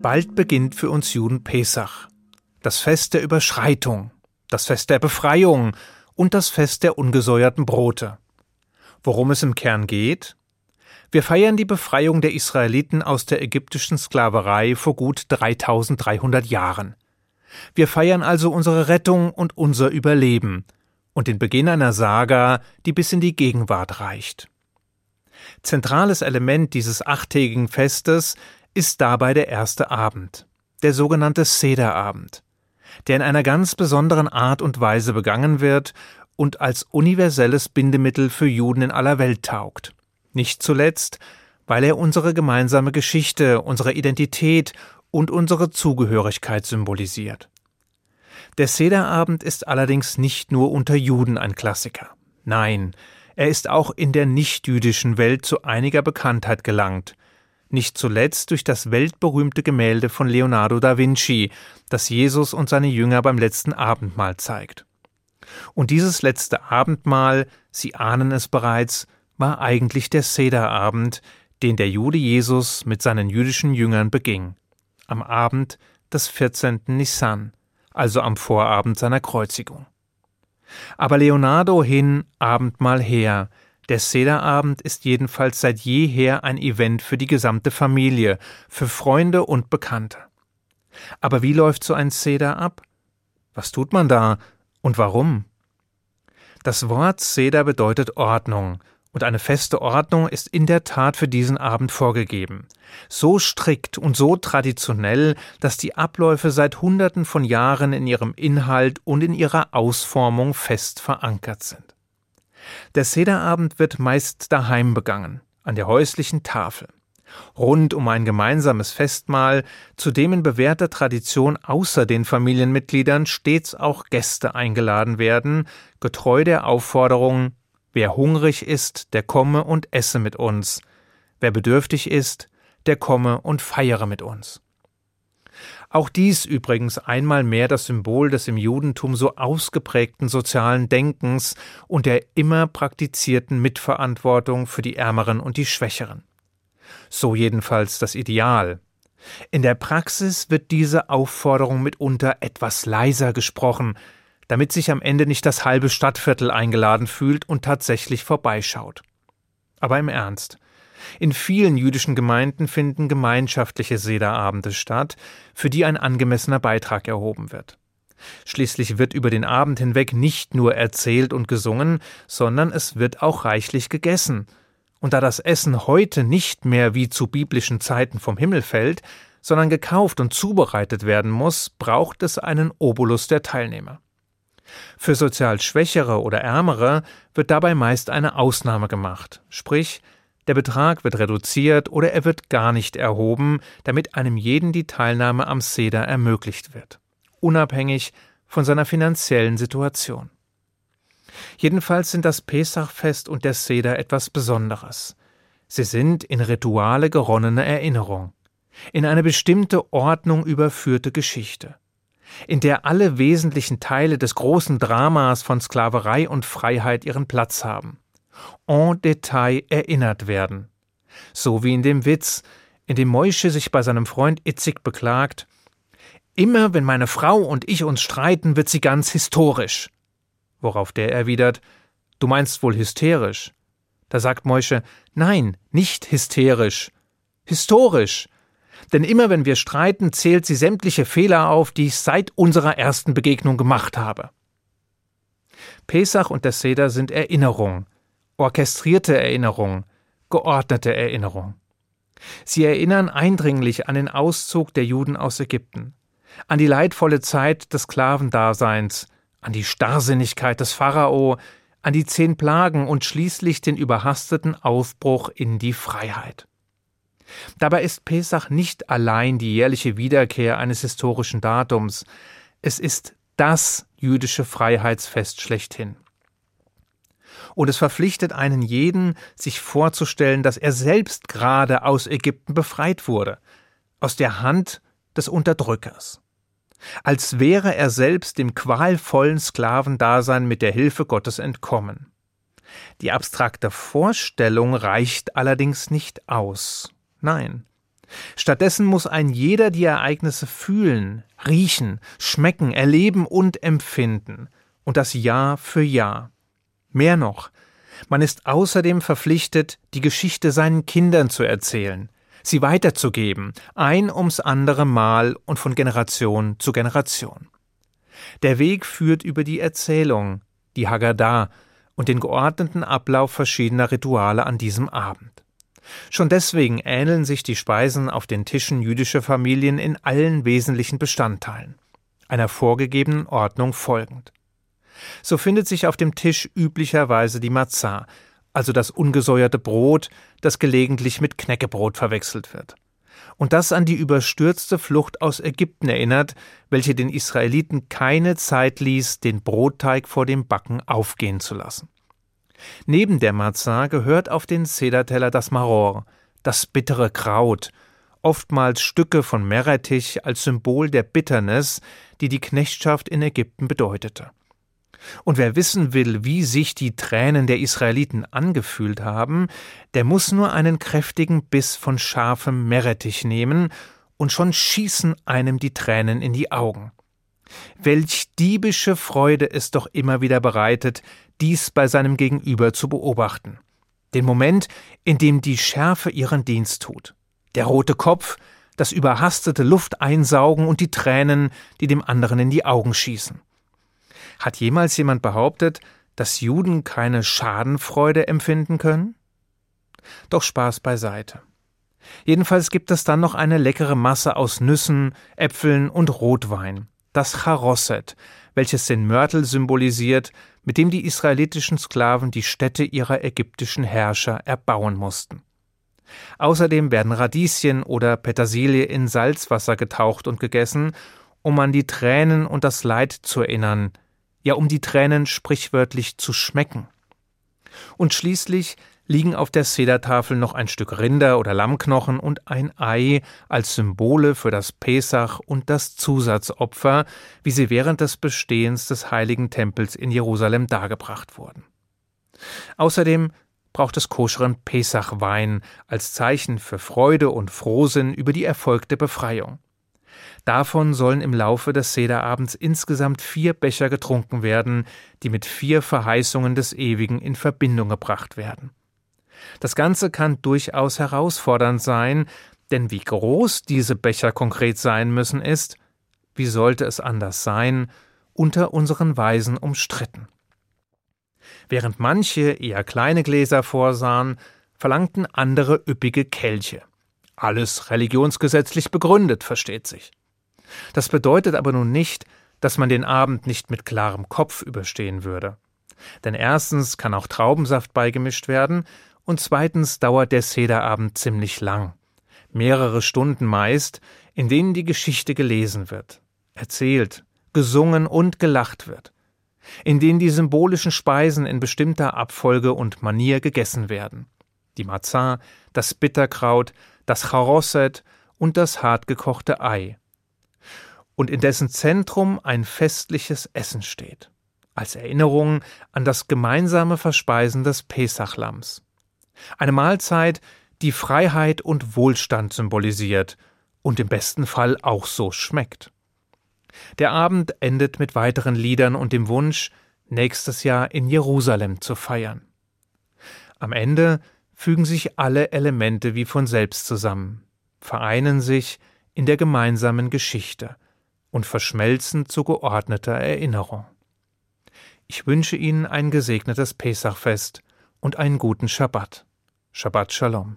Bald beginnt für uns Juden Pesach, das Fest der Überschreitung, das Fest der Befreiung und das Fest der ungesäuerten Brote. Worum es im Kern geht? Wir feiern die Befreiung der Israeliten aus der ägyptischen Sklaverei vor gut 3300 Jahren. Wir feiern also unsere Rettung und unser Überleben und den Beginn einer Saga, die bis in die Gegenwart reicht. Zentrales Element dieses achttägigen Festes ist dabei der erste Abend, der sogenannte Sederabend, der in einer ganz besonderen Art und Weise begangen wird und als universelles Bindemittel für Juden in aller Welt taugt. Nicht zuletzt, weil er unsere gemeinsame Geschichte, unsere Identität und unsere Zugehörigkeit symbolisiert. Der Sederabend ist allerdings nicht nur unter Juden ein Klassiker. Nein, er ist auch in der nichtjüdischen Welt zu einiger Bekanntheit gelangt, nicht zuletzt durch das weltberühmte Gemälde von Leonardo da Vinci, das Jesus und seine Jünger beim letzten Abendmahl zeigt. Und dieses letzte Abendmahl, Sie ahnen es bereits, war eigentlich der Sederabend, den der Jude Jesus mit seinen jüdischen Jüngern beging, am Abend des 14. Nissan, also am Vorabend seiner Kreuzigung. Aber Leonardo hin, Abendmahl her, der Sederabend ist jedenfalls seit jeher ein Event für die gesamte Familie, für Freunde und Bekannte. Aber wie läuft so ein Seder ab? Was tut man da und warum? Das Wort Seder bedeutet Ordnung, und eine feste Ordnung ist in der Tat für diesen Abend vorgegeben. So strikt und so traditionell, dass die Abläufe seit Hunderten von Jahren in ihrem Inhalt und in ihrer Ausformung fest verankert sind. Der Sederabend wird meist daheim begangen, an der häuslichen Tafel. Rund um ein gemeinsames Festmahl, zu dem in bewährter Tradition außer den Familienmitgliedern stets auch Gäste eingeladen werden, getreu der Aufforderung Wer hungrig ist, der komme und esse mit uns. Wer bedürftig ist, der komme und feiere mit uns. Auch dies übrigens einmal mehr das Symbol des im Judentum so ausgeprägten sozialen Denkens und der immer praktizierten Mitverantwortung für die Ärmeren und die Schwächeren. So jedenfalls das Ideal. In der Praxis wird diese Aufforderung mitunter etwas leiser gesprochen, damit sich am Ende nicht das halbe Stadtviertel eingeladen fühlt und tatsächlich vorbeischaut. Aber im Ernst. In vielen jüdischen Gemeinden finden gemeinschaftliche Sederabende statt, für die ein angemessener Beitrag erhoben wird. Schließlich wird über den Abend hinweg nicht nur erzählt und gesungen, sondern es wird auch reichlich gegessen. Und da das Essen heute nicht mehr wie zu biblischen Zeiten vom Himmel fällt, sondern gekauft und zubereitet werden muss, braucht es einen Obolus der Teilnehmer. Für sozial Schwächere oder Ärmere wird dabei meist eine Ausnahme gemacht, sprich, der Betrag wird reduziert oder er wird gar nicht erhoben, damit einem jeden die Teilnahme am Seder ermöglicht wird, unabhängig von seiner finanziellen Situation. Jedenfalls sind das Pesachfest und der Seder etwas Besonderes. Sie sind in Rituale geronnene Erinnerung, in eine bestimmte Ordnung überführte Geschichte in der alle wesentlichen Teile des großen Dramas von Sklaverei und Freiheit ihren Platz haben, en Detail erinnert werden. So wie in dem Witz, in dem Moische sich bei seinem Freund Itzig beklagt, Immer wenn meine Frau und ich uns streiten, wird sie ganz historisch. Worauf der erwidert, Du meinst wohl hysterisch. Da sagt Moische, Nein, nicht hysterisch. Historisch. Denn immer wenn wir streiten, zählt sie sämtliche Fehler auf, die ich seit unserer ersten Begegnung gemacht habe. Pesach und der Seder sind Erinnerung, orchestrierte Erinnerung, geordnete Erinnerung. Sie erinnern eindringlich an den Auszug der Juden aus Ägypten, an die leidvolle Zeit des Sklavendaseins, an die Starrsinnigkeit des Pharao, an die zehn Plagen und schließlich den überhasteten Aufbruch in die Freiheit. Dabei ist Pesach nicht allein die jährliche Wiederkehr eines historischen Datums, es ist das jüdische Freiheitsfest schlechthin. Und es verpflichtet einen jeden, sich vorzustellen, dass er selbst gerade aus Ägypten befreit wurde, aus der Hand des Unterdrückers. Als wäre er selbst dem qualvollen Sklavendasein mit der Hilfe Gottes entkommen. Die abstrakte Vorstellung reicht allerdings nicht aus. Nein. Stattdessen muss ein jeder die Ereignisse fühlen, riechen, schmecken, erleben und empfinden, und das Jahr für Jahr. Mehr noch, man ist außerdem verpflichtet, die Geschichte seinen Kindern zu erzählen, sie weiterzugeben, ein ums andere Mal und von Generation zu Generation. Der Weg führt über die Erzählung, die Haggadah und den geordneten Ablauf verschiedener Rituale an diesem Abend. Schon deswegen ähneln sich die Speisen auf den Tischen jüdischer Familien in allen wesentlichen Bestandteilen, einer vorgegebenen Ordnung folgend. So findet sich auf dem Tisch üblicherweise die Matzah, also das ungesäuerte Brot, das gelegentlich mit Knäckebrot verwechselt wird. Und das an die überstürzte Flucht aus Ägypten erinnert, welche den Israeliten keine Zeit ließ, den Brotteig vor dem Backen aufgehen zu lassen. Neben der Matzah gehört auf den Sederteller das Maror, das bittere Kraut, oftmals Stücke von Meerrettich als Symbol der Bitternis, die die Knechtschaft in Ägypten bedeutete. Und wer wissen will, wie sich die Tränen der Israeliten angefühlt haben, der muss nur einen kräftigen Biss von scharfem Meerrettich nehmen, und schon schießen einem die Tränen in die Augen. Welch diebische Freude es doch immer wieder bereitet, dies bei seinem Gegenüber zu beobachten. Den Moment, in dem die Schärfe ihren Dienst tut. Der rote Kopf, das überhastete Lufteinsaugen und die Tränen, die dem anderen in die Augen schießen. Hat jemals jemand behauptet, dass Juden keine Schadenfreude empfinden können? Doch Spaß beiseite. Jedenfalls gibt es dann noch eine leckere Masse aus Nüssen, Äpfeln und Rotwein, das Charosset, welches den Mörtel symbolisiert, mit dem die israelitischen Sklaven die Städte ihrer ägyptischen Herrscher erbauen mussten. Außerdem werden Radieschen oder Petersilie in Salzwasser getaucht und gegessen, um an die Tränen und das Leid zu erinnern, ja um die Tränen sprichwörtlich zu schmecken. Und schließlich liegen auf der Sedertafel noch ein Stück Rinder- oder Lammknochen und ein Ei als Symbole für das Pesach und das Zusatzopfer, wie sie während des Bestehens des heiligen Tempels in Jerusalem dargebracht wurden. Außerdem braucht es koscheren Pesachwein als Zeichen für Freude und Frohsinn über die erfolgte Befreiung. Davon sollen im Laufe des Sederabends insgesamt vier Becher getrunken werden, die mit vier Verheißungen des Ewigen in Verbindung gebracht werden. Das Ganze kann durchaus herausfordernd sein, denn wie groß diese Becher konkret sein müssen, ist, wie sollte es anders sein, unter unseren Weisen umstritten. Während manche eher kleine Gläser vorsahen, verlangten andere üppige Kelche. Alles religionsgesetzlich begründet, versteht sich. Das bedeutet aber nun nicht, dass man den Abend nicht mit klarem Kopf überstehen würde. Denn erstens kann auch Traubensaft beigemischt werden und zweitens dauert der Sederabend ziemlich lang. Mehrere Stunden meist, in denen die Geschichte gelesen wird, erzählt, gesungen und gelacht wird, in denen die symbolischen Speisen in bestimmter Abfolge und Manier gegessen werden. Die Matzah, das Bitterkraut, das Charosset und das hartgekochte Ei. Und in dessen Zentrum ein festliches Essen steht, als Erinnerung an das gemeinsame Verspeisen des Pesachlams. Eine Mahlzeit, die Freiheit und Wohlstand symbolisiert und im besten Fall auch so schmeckt. Der Abend endet mit weiteren Liedern und dem Wunsch, nächstes Jahr in Jerusalem zu feiern. Am Ende fügen sich alle Elemente wie von selbst zusammen, vereinen sich in der gemeinsamen Geschichte und verschmelzen zu geordneter Erinnerung. Ich wünsche Ihnen ein gesegnetes Pesachfest und einen guten Schabbat. Shabbat Shalom.